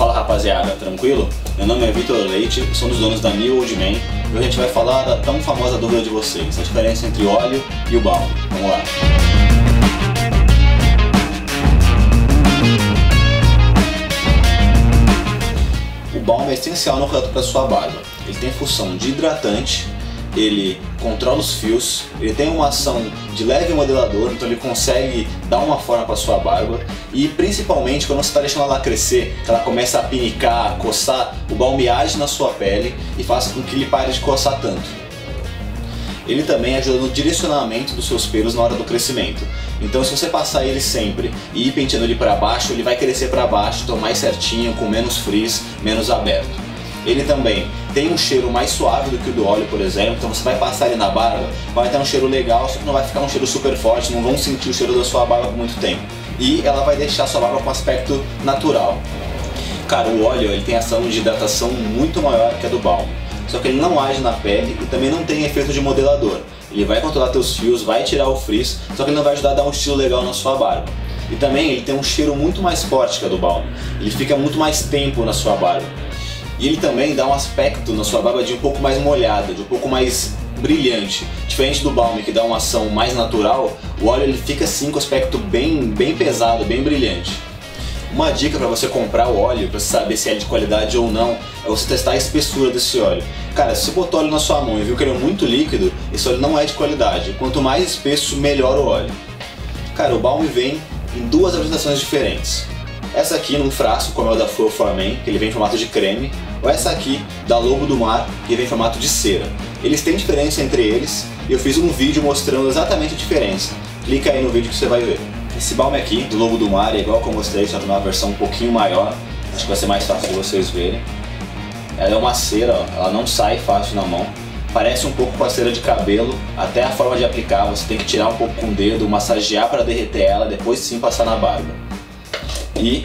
Fala rapaziada, tranquilo? Meu nome é Vitor Leite, sou um dos donos da New Old Man e hoje a gente vai falar da tão famosa dúvida de vocês, a diferença entre óleo e o balme. Vamos lá. O balme é essencial no cuidado para sua barba. Ele tem função de hidratante, ele controla os fios, ele tem uma ação de leve modelador, então ele consegue dar uma forma para sua barba e principalmente quando você está deixando ela crescer, ela começa a pinicar, a coçar, o balme age na sua pele e faz com que ele pare de coçar tanto. Ele também ajuda no direcionamento dos seus pelos na hora do crescimento. Então se você passar ele sempre e ir penteando ele para baixo, ele vai crescer para baixo, então mais certinho, com menos frizz, menos aberto. Ele também tem um cheiro mais suave do que o do óleo, por exemplo, então você vai passar ele na barba, vai ter um cheiro legal, só que não vai ficar um cheiro super forte, não vão sentir o cheiro da sua barba por muito tempo. E ela vai deixar a sua barba com aspecto natural. Cara, o óleo ele tem ação de hidratação muito maior que a do balme, só que ele não age na pele e também não tem efeito de modelador. Ele vai controlar teus fios, vai tirar o frizz, só que ele não vai ajudar a dar um estilo legal na sua barba. E também ele tem um cheiro muito mais forte que a do balme. Ele fica muito mais tempo na sua barba. E ele também dá um aspecto na sua barba de um pouco mais molhada, de um pouco mais brilhante. Diferente do balme que dá uma ação mais natural, o óleo ele fica assim com aspecto bem, bem pesado, bem brilhante. Uma dica para você comprar o óleo, para saber se é de qualidade ou não, é você testar a espessura desse óleo. Cara, se você botou óleo na sua mão e viu que ele é muito líquido, esse óleo não é de qualidade. Quanto mais espesso, melhor o óleo. Cara, o balme vem em duas apresentações diferentes. Essa aqui num frasco, como é o da Full Forman, que ele vem em formato de creme, ou essa aqui da Lobo do Mar, que vem em formato de cera. Eles têm diferença entre eles e eu fiz um vídeo mostrando exatamente a diferença. Clica aí no vídeo que você vai ver. Esse balme aqui, do Lobo do Mar, é igual como eu mostrei, só que numa versão um pouquinho maior. Acho que vai ser mais fácil de vocês verem. Ela é uma cera, ó, ela não sai fácil na mão. Parece um pouco com a cera de cabelo, até a forma de aplicar, você tem que tirar um pouco com o dedo, massagear para derreter ela, depois sim passar na barba. E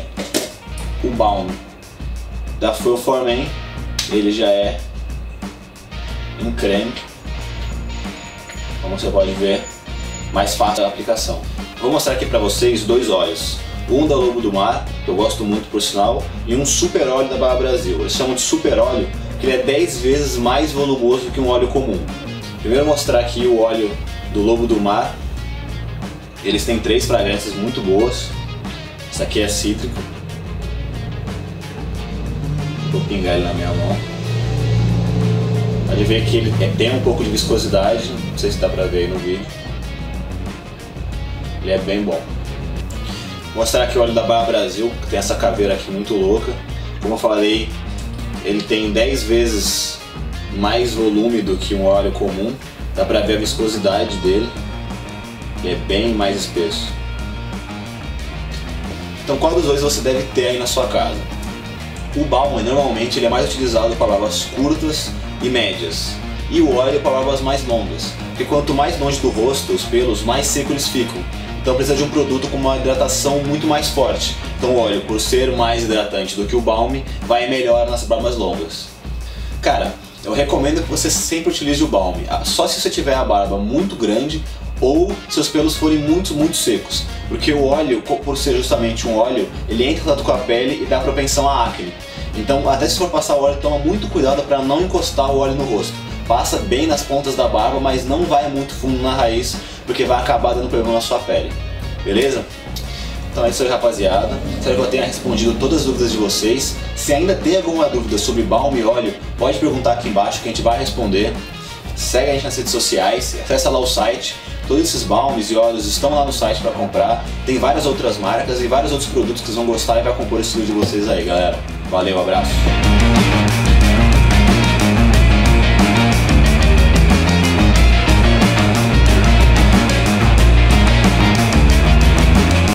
o balme da Full Forman, ele já é em creme, como você pode ver, mais fácil a aplicação. Vou mostrar aqui para vocês dois óleos, um da Lobo do Mar, que eu gosto muito por sinal, e um super óleo da Barra Brasil. Eles chamam de super óleo porque ele é 10 vezes mais volumoso que um óleo comum. Primeiro mostrar aqui o óleo do Lobo do Mar. Eles têm três fragrâncias muito boas. Essa aqui é cítrico, Vou pingar ele na minha mão. Pode ver que ele tem um pouco de viscosidade, não sei se dá pra ver aí no vídeo. Ele é bem bom. Vou mostrar aqui o óleo da Barra Brasil, que tem essa caveira aqui muito louca. Como eu falei, ele tem 10 vezes mais volume do que um óleo comum. Dá pra ver a viscosidade dele. Ele é bem mais espesso. Então qual dos dois você deve ter aí na sua casa? O balm normalmente ele é mais utilizado para barbas curtas e médias, e o óleo para barbas mais longas, porque quanto mais longe do rosto os pelos, mais secos eles ficam. Então precisa de um produto com uma hidratação muito mais forte. Então o óleo, por ser mais hidratante do que o balm, vai melhor nas barbas longas. Cara, eu recomendo que você sempre utilize o balm, ah, só se você tiver a barba muito grande ou seus pelos forem muito, muito secos. Porque o óleo, por ser justamente um óleo, ele entra em contato com a pele e dá propensão à acne. Então, até se for passar o óleo, toma muito cuidado para não encostar o óleo no rosto. Passa bem nas pontas da barba, mas não vai muito fundo na raiz, porque vai acabar dando problema na sua pele. Beleza? Então é isso aí, rapaziada. Espero que eu tenha respondido todas as dúvidas de vocês. Se ainda tem alguma dúvida sobre balme e óleo, pode perguntar aqui embaixo que a gente vai responder. Segue a gente nas redes sociais, acessa lá o site Todos esses balmes e óleos estão lá no site para comprar. Tem várias outras marcas e vários outros produtos que vocês vão gostar e vai compor esse estilo de vocês aí, galera. Valeu, abraço.